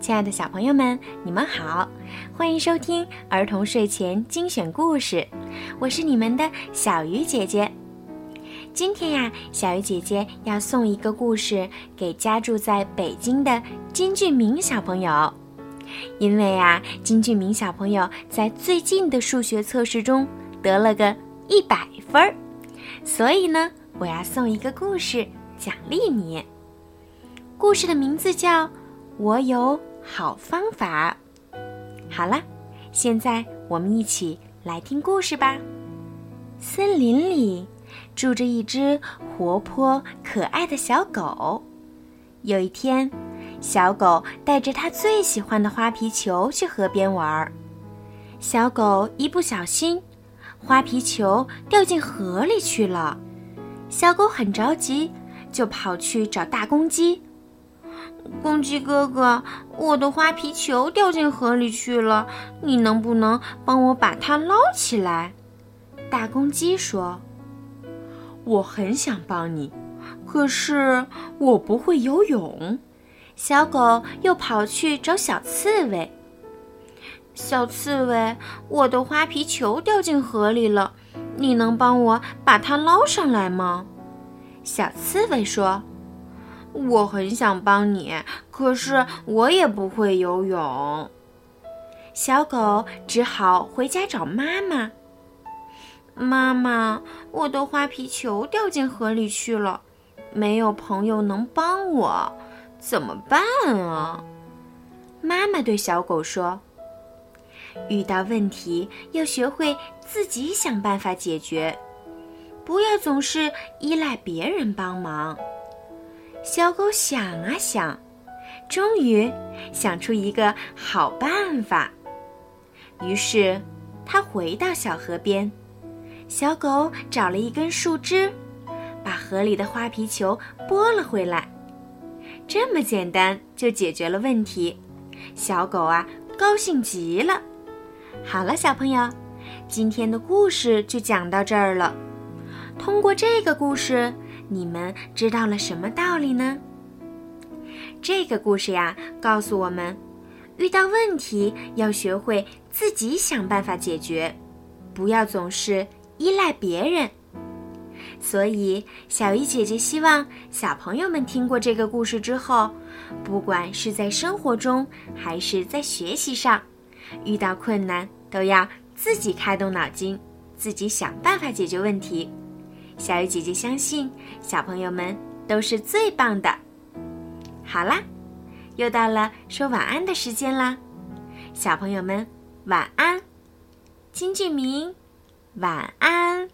亲爱的小朋友们，你们好，欢迎收听儿童睡前精选故事，我是你们的小鱼姐姐。今天呀，小鱼姐姐要送一个故事给家住在北京的金俊明小朋友，因为啊，金俊明小朋友在最近的数学测试中得了个一百分儿，所以呢，我要送一个故事奖励你。故事的名字叫《我有好方法》。好了，现在我们一起来听故事吧。森林里住着一只活泼可爱的小狗。有一天，小狗带着它最喜欢的花皮球去河边玩儿。小狗一不小心，花皮球掉进河里去了。小狗很着急，就跑去找大公鸡。公鸡哥哥，我的花皮球掉进河里去了，你能不能帮我把它捞起来？大公鸡说：“我很想帮你，可是我不会游泳。”小狗又跑去找小刺猬。小刺猬，我的花皮球掉进河里了，你能帮我把它捞上来吗？小刺猬说。我很想帮你，可是我也不会游泳。小狗只好回家找妈妈。妈妈，我的花皮球掉进河里去了，没有朋友能帮我，怎么办啊？妈妈对小狗说：“遇到问题要学会自己想办法解决，不要总是依赖别人帮忙。”小狗想啊想，终于想出一个好办法。于是，它回到小河边。小狗找了一根树枝，把河里的花皮球拨了回来。这么简单就解决了问题，小狗啊高兴极了。好了，小朋友，今天的故事就讲到这儿了。通过这个故事。你们知道了什么道理呢？这个故事呀，告诉我们，遇到问题要学会自己想办法解决，不要总是依赖别人。所以，小鱼姐姐希望小朋友们听过这个故事之后，不管是在生活中还是在学习上，遇到困难都要自己开动脑筋，自己想办法解决问题。小鱼姐姐相信小朋友们都是最棒的。好啦，又到了说晚安的时间啦，小朋友们晚安，金俊明，晚安。